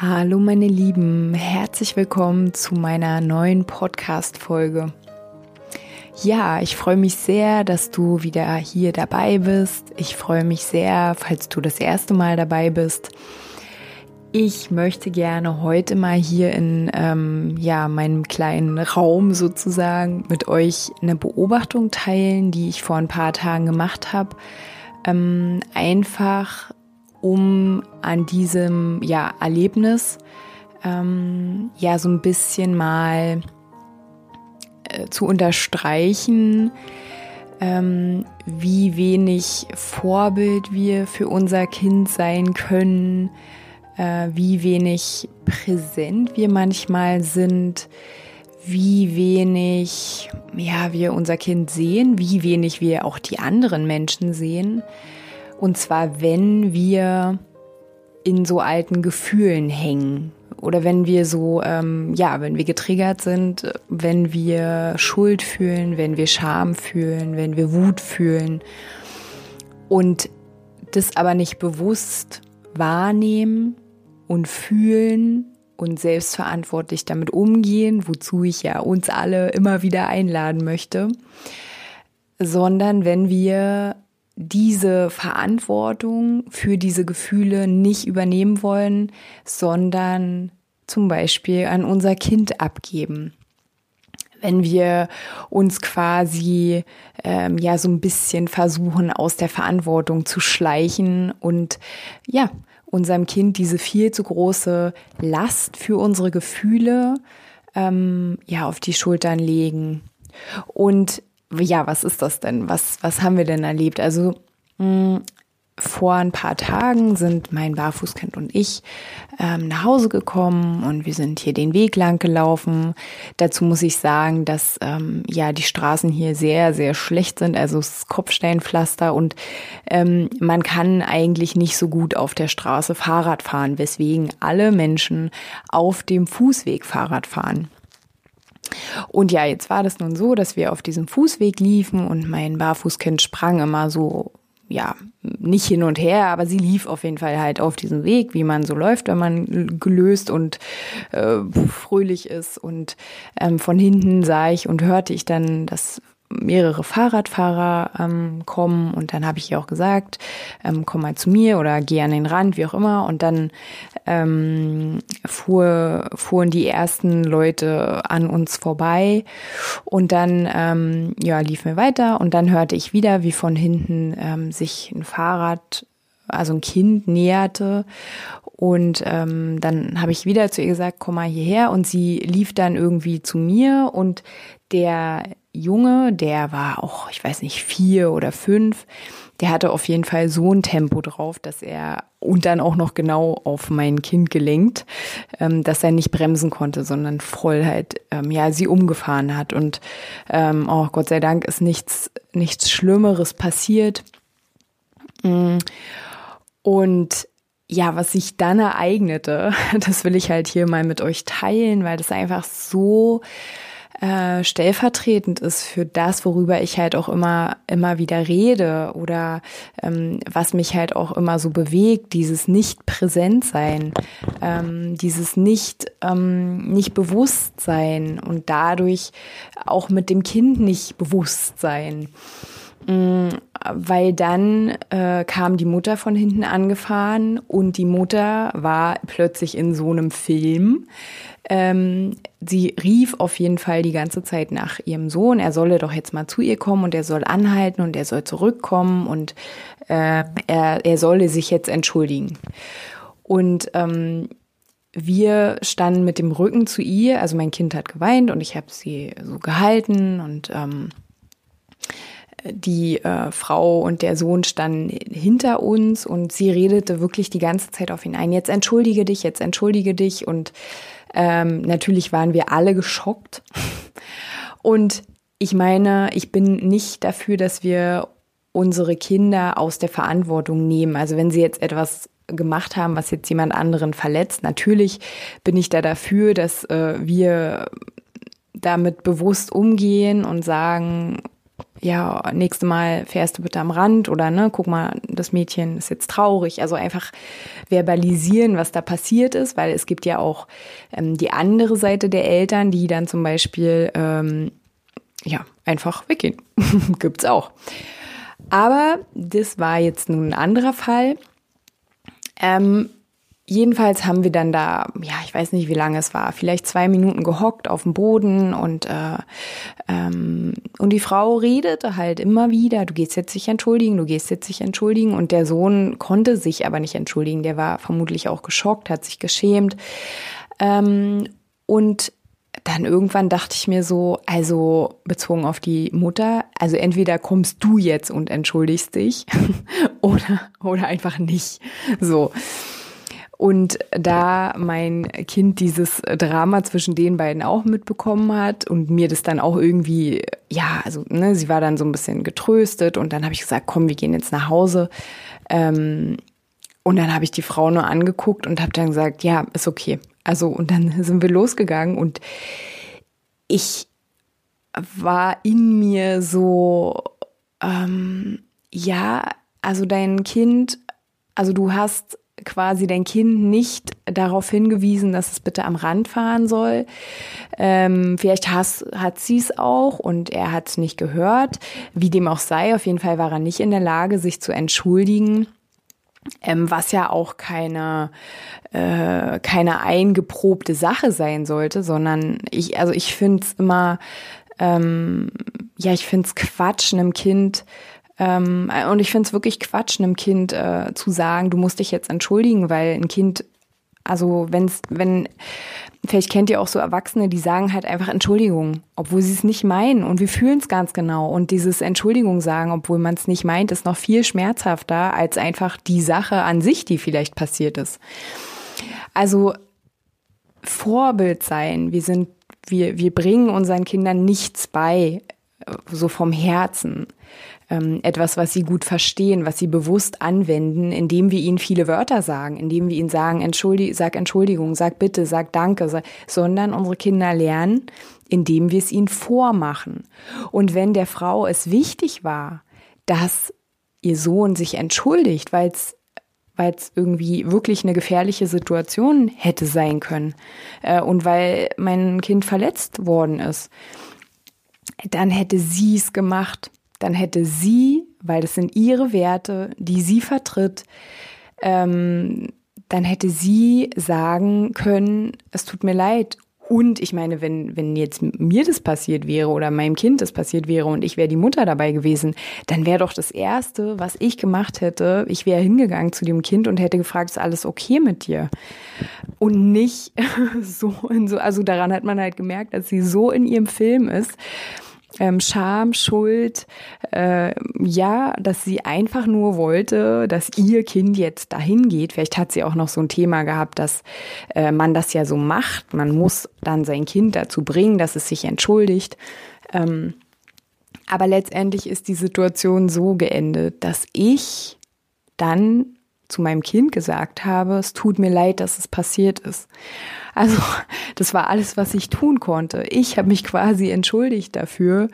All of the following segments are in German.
Hallo meine Lieben, herzlich willkommen zu meiner neuen Podcast-Folge. Ja, ich freue mich sehr, dass du wieder hier dabei bist. Ich freue mich sehr, falls du das erste Mal dabei bist. Ich möchte gerne heute mal hier in ähm, ja, meinem kleinen Raum sozusagen mit euch eine Beobachtung teilen, die ich vor ein paar Tagen gemacht habe. Ähm, einfach um an diesem ja, Erlebnis ähm, ja so ein bisschen mal äh, zu unterstreichen, ähm, wie wenig Vorbild wir für unser Kind sein können, äh, wie wenig präsent wir manchmal sind, wie wenig ja wir unser Kind sehen, wie wenig wir auch die anderen Menschen sehen. Und zwar, wenn wir in so alten Gefühlen hängen. Oder wenn wir so, ähm, ja, wenn wir getriggert sind, wenn wir Schuld fühlen, wenn wir Scham fühlen, wenn wir Wut fühlen. Und das aber nicht bewusst wahrnehmen und fühlen und selbstverantwortlich damit umgehen, wozu ich ja uns alle immer wieder einladen möchte, sondern wenn wir diese Verantwortung für diese Gefühle nicht übernehmen wollen, sondern zum Beispiel an unser Kind abgeben. Wenn wir uns quasi ähm, ja so ein bisschen versuchen, aus der Verantwortung zu schleichen und ja, unserem Kind diese viel zu große Last für unsere Gefühle ähm, ja auf die Schultern legen. Und ja, was ist das denn? Was, was haben wir denn erlebt? Also mh, hm, vor ein paar Tagen sind mein Barfußkind und ich ähm, nach Hause gekommen und wir sind hier den Weg lang gelaufen. Dazu muss ich sagen, dass ähm, ja die Straßen hier sehr, sehr schlecht sind, also es ist Kopfsteinpflaster und ähm, man kann eigentlich nicht so gut auf der Straße Fahrrad fahren, weswegen alle Menschen auf dem Fußweg Fahrrad fahren. Und ja, jetzt war das nun so, dass wir auf diesem Fußweg liefen und mein Barfußkind sprang immer so, ja, nicht hin und her, aber sie lief auf jeden Fall halt auf diesem Weg, wie man so läuft, wenn man gelöst und äh, fröhlich ist. Und ähm, von hinten sah ich und hörte ich dann das mehrere Fahrradfahrer ähm, kommen und dann habe ich ihr auch gesagt, ähm, komm mal zu mir oder geh an den Rand, wie auch immer. Und dann ähm, fuhr, fuhren die ersten Leute an uns vorbei und dann ähm, ja, liefen wir weiter und dann hörte ich wieder, wie von hinten ähm, sich ein Fahrrad, also ein Kind näherte und ähm, dann habe ich wieder zu ihr gesagt, komm mal hierher. Und sie lief dann irgendwie zu mir und der Junge, der war auch, ich weiß nicht, vier oder fünf, der hatte auf jeden Fall so ein Tempo drauf, dass er und dann auch noch genau auf mein Kind gelenkt, ähm, dass er nicht bremsen konnte, sondern voll halt, ähm, ja, sie umgefahren hat. Und ähm, oh Gott sei Dank ist nichts, nichts Schlimmeres passiert. Mm. Und ja, was sich dann ereignete, das will ich halt hier mal mit euch teilen, weil das einfach so äh, stellvertretend ist für das, worüber ich halt auch immer, immer wieder rede oder ähm, was mich halt auch immer so bewegt, dieses Nicht-Präsent-Sein, ähm, dieses nicht, ähm, nicht Bewusstsein und dadurch auch mit dem Kind nicht Bewusstsein. Mm, weil dann äh, kam die Mutter von hinten angefahren und die Mutter war plötzlich in so einem Film, ähm, sie rief auf jeden Fall die ganze Zeit nach ihrem Sohn, er solle doch jetzt mal zu ihr kommen und er soll anhalten und er soll zurückkommen und äh, er, er solle sich jetzt entschuldigen. Und ähm, wir standen mit dem Rücken zu ihr, also mein Kind hat geweint und ich habe sie so gehalten und ähm, die äh, Frau und der Sohn standen hinter uns und sie redete wirklich die ganze Zeit auf ihn ein. Jetzt entschuldige dich, jetzt entschuldige dich und ähm, natürlich waren wir alle geschockt. Und ich meine, ich bin nicht dafür, dass wir unsere Kinder aus der Verantwortung nehmen. Also wenn sie jetzt etwas gemacht haben, was jetzt jemand anderen verletzt, natürlich bin ich da dafür, dass äh, wir damit bewusst umgehen und sagen, ja, nächste Mal fährst du bitte am Rand oder ne, guck mal, das Mädchen ist jetzt traurig. Also einfach verbalisieren, was da passiert ist, weil es gibt ja auch ähm, die andere Seite der Eltern, die dann zum Beispiel ähm, ja einfach weggehen. Gibt's auch. Aber das war jetzt nun ein anderer Fall. Ähm, Jedenfalls haben wir dann da, ja, ich weiß nicht, wie lange es war, vielleicht zwei Minuten gehockt auf dem Boden und äh, ähm, und die Frau redete halt immer wieder, du gehst jetzt sich entschuldigen, du gehst jetzt sich entschuldigen. Und der Sohn konnte sich aber nicht entschuldigen, der war vermutlich auch geschockt, hat sich geschämt. Ähm, und dann irgendwann dachte ich mir so, also bezogen auf die Mutter, also entweder kommst du jetzt und entschuldigst dich oder oder einfach nicht, so. Und da mein Kind dieses Drama zwischen den beiden auch mitbekommen hat und mir das dann auch irgendwie, ja, also ne, sie war dann so ein bisschen getröstet und dann habe ich gesagt, komm, wir gehen jetzt nach Hause. Ähm, und dann habe ich die Frau nur angeguckt und habe dann gesagt, ja, ist okay. Also und dann sind wir losgegangen und ich war in mir so, ähm, ja, also dein Kind, also du hast quasi dein Kind nicht darauf hingewiesen, dass es bitte am Rand fahren soll. Ähm, vielleicht has, hat sie es auch und er hat es nicht gehört. Wie dem auch sei, auf jeden Fall war er nicht in der Lage, sich zu entschuldigen. Ähm, was ja auch keine äh, keine eingeprobte Sache sein sollte, sondern ich also ich finde es immer ähm, ja ich finde es Quatsch einem Kind ähm, und ich finde es wirklich Quatsch, einem Kind äh, zu sagen, du musst dich jetzt entschuldigen, weil ein Kind, also wenn's, wenn, vielleicht kennt ihr auch so Erwachsene, die sagen halt einfach Entschuldigung, obwohl sie es nicht meinen und wir fühlen es ganz genau. Und dieses Entschuldigung sagen, obwohl man es nicht meint, ist noch viel schmerzhafter als einfach die Sache an sich, die vielleicht passiert ist. Also Vorbild sein. Wir sind, wir, wir bringen unseren Kindern nichts bei, äh, so vom Herzen ähm, etwas, was sie gut verstehen, was sie bewusst anwenden, indem wir ihnen viele Wörter sagen, indem wir ihnen sagen, Entschuldi sag Entschuldigung, sag bitte, sag Danke, sag, sondern unsere Kinder lernen, indem wir es ihnen vormachen. Und wenn der Frau es wichtig war, dass ihr Sohn sich entschuldigt, weil es weil es irgendwie wirklich eine gefährliche Situation hätte sein können äh, und weil mein Kind verletzt worden ist, dann hätte sie es gemacht dann hätte sie, weil das sind ihre Werte, die sie vertritt, ähm, dann hätte sie sagen können, es tut mir leid. Und ich meine, wenn, wenn jetzt mir das passiert wäre oder meinem Kind das passiert wäre und ich wäre die Mutter dabei gewesen, dann wäre doch das Erste, was ich gemacht hätte, ich wäre hingegangen zu dem Kind und hätte gefragt, ist alles okay mit dir? Und nicht so in so, also daran hat man halt gemerkt, dass sie so in ihrem Film ist ähm, Scham, Schuld, äh, ja, dass sie einfach nur wollte, dass ihr Kind jetzt dahin geht. Vielleicht hat sie auch noch so ein Thema gehabt, dass äh, man das ja so macht. Man muss dann sein Kind dazu bringen, dass es sich entschuldigt. Ähm, aber letztendlich ist die Situation so geendet, dass ich dann zu meinem Kind gesagt habe, es tut mir leid, dass es passiert ist. Also das war alles, was ich tun konnte. Ich habe mich quasi entschuldigt dafür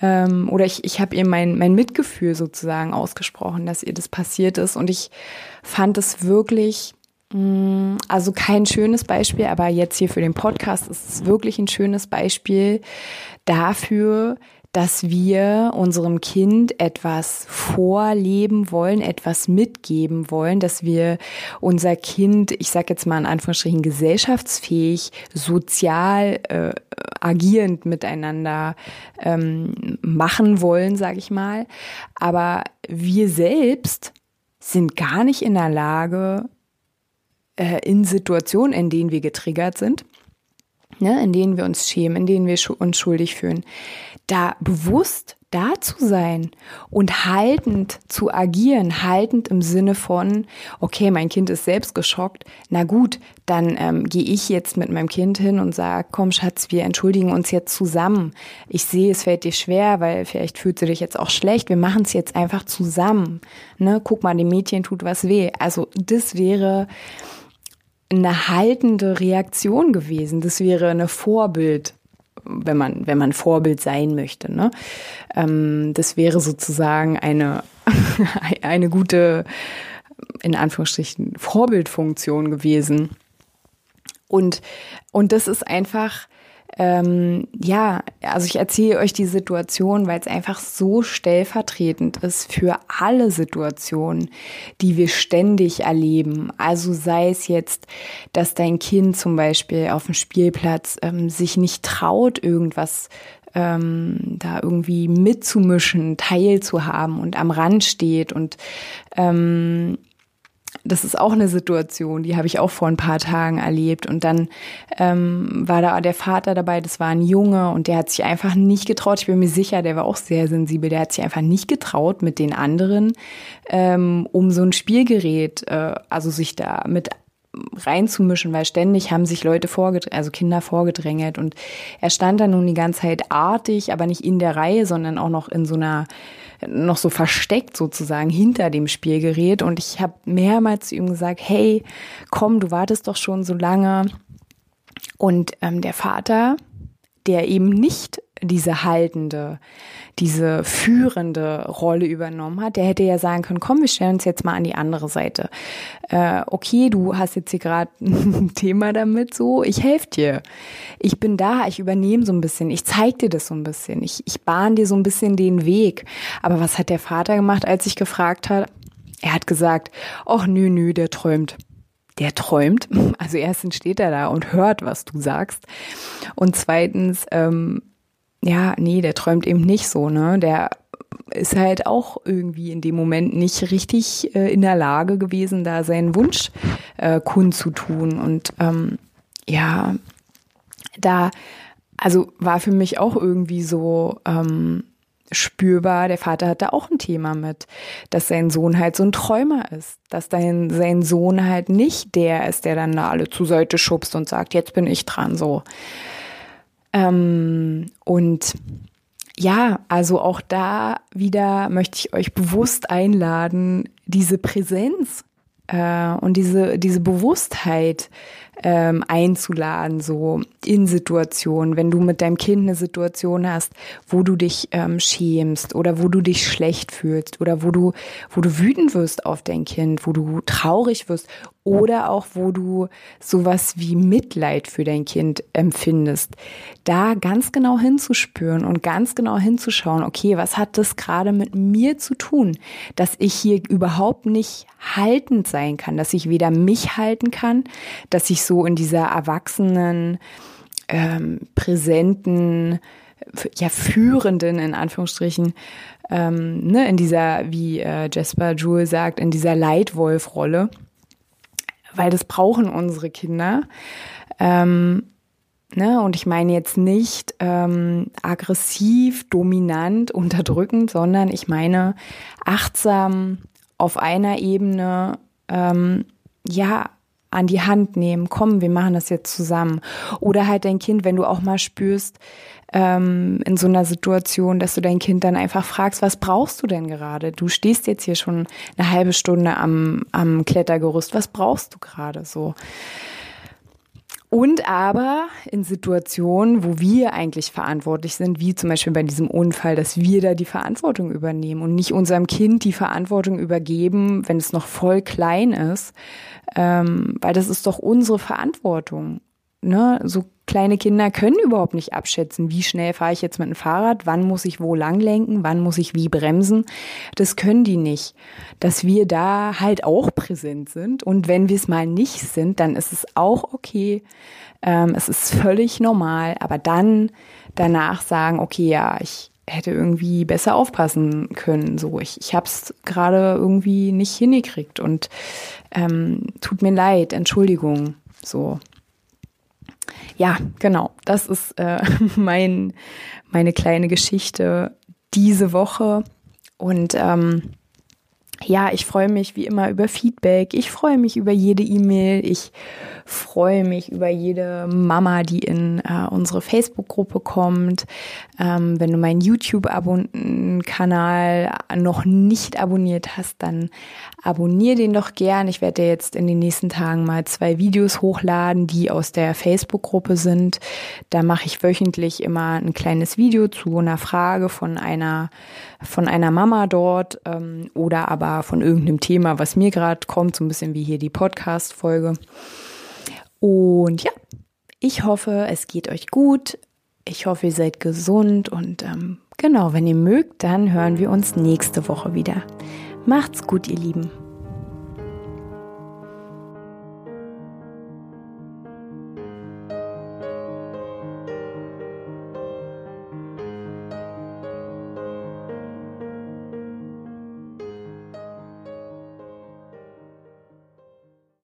ähm, oder ich, ich habe ihr mein, mein Mitgefühl sozusagen ausgesprochen, dass ihr das passiert ist. Und ich fand es wirklich, mh, mm, also kein schönes Beispiel, aber jetzt hier für den Podcast ist es wirklich ein schönes Beispiel dafür, dass wir unserem Kind etwas vorleben wollen, etwas mitgeben wollen, dass wir unser Kind, ich sage jetzt mal in Anführungsstrichen, gesellschaftsfähig, sozial äh, agierend miteinander ähm, machen wollen, sage ich mal. Aber wir selbst sind gar nicht in der Lage, äh, in Situationen, in denen wir getriggert sind, ne, in denen wir uns schämen, in denen wir uns schuldig fühlen, da bewusst da zu sein und haltend zu agieren, haltend im Sinne von, okay, mein Kind ist selbst geschockt, na gut, dann ähm, gehe ich jetzt mit meinem Kind hin und sage, komm Schatz, wir entschuldigen uns jetzt zusammen. Ich sehe, es fällt dir schwer, weil vielleicht fühlst du dich jetzt auch schlecht, wir machen es jetzt einfach zusammen. Ne? Guck mal, dem Mädchen tut was weh. Also das wäre eine haltende Reaktion gewesen. Das wäre eine Vorbild, wenn man, wenn man Vorbild sein möchte. Ne? Ähm, das wäre sozusagen eine, eine gute, in Anführungsstrichen, Vorbildfunktion gewesen. Und, und das ist einfach, ähm, ja, also ich erzähle euch die Situation, weil es einfach so stellvertretend ist für alle Situationen, die wir ständig erleben. Also sei es jetzt, dass dein Kind zum Beispiel auf dem Spielplatz ähm, sich nicht traut, irgendwas ähm, da irgendwie mitzumischen, teilzuhaben und am Rand steht und ähm, das ist auch eine Situation, die habe ich auch vor ein paar Tagen erlebt. Und dann ähm, war da der Vater dabei, das war ein Junge und der hat sich einfach nicht getraut. Ich bin mir sicher, der war auch sehr sensibel. Der hat sich einfach nicht getraut, mit den anderen ähm, um so ein Spielgerät, äh, also sich da mit reinzumischen, weil ständig haben sich Leute vorgedrängt, also Kinder vorgedrängelt und er stand da nun die ganze Zeit artig, aber nicht in der Reihe, sondern auch noch in so einer noch so versteckt sozusagen hinter dem Spielgerät. Und ich habe mehrmals zu ihm gesagt, hey, komm, du wartest doch schon so lange. Und ähm, der Vater, der eben nicht diese haltende, diese führende Rolle übernommen hat, der hätte ja sagen können, komm, wir stellen uns jetzt mal an die andere Seite. Äh, okay, du hast jetzt hier gerade ein Thema damit, so, ich helfe dir. Ich bin da, ich übernehme so ein bisschen, ich zeig dir das so ein bisschen, ich, ich bahn dir so ein bisschen den Weg. Aber was hat der Vater gemacht, als ich gefragt habe? Er hat gesagt, ach nö, nö, der träumt der träumt. Also erstens steht er da und hört, was du sagst. Und zweitens ähm, ja, nee, der träumt eben nicht so, ne? Der ist halt auch irgendwie in dem Moment nicht richtig äh, in der Lage gewesen, da seinen Wunsch äh, kundzutun. Und ähm, ja, da, also war für mich auch irgendwie so ähm, spürbar, der Vater hatte auch ein Thema mit, dass sein Sohn halt so ein Träumer ist, dass dein, sein Sohn halt nicht der ist, der dann da alle zur Seite schubst und sagt, jetzt bin ich dran, so. Ähm, und ja, also auch da wieder möchte ich euch bewusst einladen, diese Präsenz äh, und diese, diese Bewusstheit ähm, einzuladen, so in Situationen, wenn du mit deinem Kind eine Situation hast, wo du dich ähm, schämst oder wo du dich schlecht fühlst oder wo du, wo du wütend wirst auf dein Kind, wo du traurig wirst oder auch wo du sowas wie Mitleid für dein Kind empfindest, da ganz genau hinzuspüren und ganz genau hinzuschauen, okay, was hat das gerade mit mir zu tun, dass ich hier überhaupt nicht haltend sein kann, dass ich weder mich halten kann, dass ich so in dieser erwachsenen, ähm, präsenten, ja, führenden, in Anführungsstrichen, ähm, ne, in dieser, wie äh, Jasper Jewell sagt, in dieser Leitwolf-Rolle weil das brauchen unsere Kinder. Ähm, ne? Und ich meine jetzt nicht ähm, aggressiv, dominant, unterdrückend, sondern ich meine achtsam auf einer Ebene, ähm, ja, an die Hand nehmen, komm, wir machen das jetzt zusammen. Oder halt dein Kind, wenn du auch mal spürst, ähm, in so einer Situation, dass du dein Kind dann einfach fragst, was brauchst du denn gerade? Du stehst jetzt hier schon eine halbe Stunde am, am Klettergerüst, was brauchst du gerade so? Und aber in Situationen, wo wir eigentlich verantwortlich sind, wie zum Beispiel bei diesem Unfall, dass wir da die Verantwortung übernehmen und nicht unserem Kind die Verantwortung übergeben, wenn es noch voll klein ist, ähm, weil das ist doch unsere Verantwortung. Ne? So kleine Kinder können überhaupt nicht abschätzen, wie schnell fahre ich jetzt mit dem Fahrrad, wann muss ich wo lang lenken, wann muss ich wie bremsen. Das können die nicht. Dass wir da halt auch präsent sind und wenn wir es mal nicht sind, dann ist es auch okay. Ähm, es ist völlig normal, aber dann danach sagen, okay, ja, ich hätte irgendwie besser aufpassen können. So, ich, ich habe es gerade irgendwie nicht hingekriegt und ähm, tut mir leid, Entschuldigung. So. Ja, genau, das ist äh, mein, meine kleine Geschichte diese Woche. Und ähm, ja, ich freue mich wie immer über Feedback. Ich freue mich über jede E-Mail. Ich freue mich über jede Mama, die in äh, unsere Facebook-Gruppe kommt. Ähm, wenn du meinen YouTube-Kanal noch nicht abonniert hast, dann abonniere den doch gern. Ich werde jetzt in den nächsten Tagen mal zwei Videos hochladen, die aus der Facebook-Gruppe sind. Da mache ich wöchentlich immer ein kleines Video zu einer Frage von einer von einer Mama dort ähm, oder aber von irgendeinem Thema, was mir gerade kommt, so ein bisschen wie hier die Podcast-Folge. Und ja, ich hoffe, es geht euch gut. Ich hoffe, ihr seid gesund und ähm, genau, wenn ihr mögt, dann hören wir uns nächste Woche wieder. Macht's gut, ihr Lieben.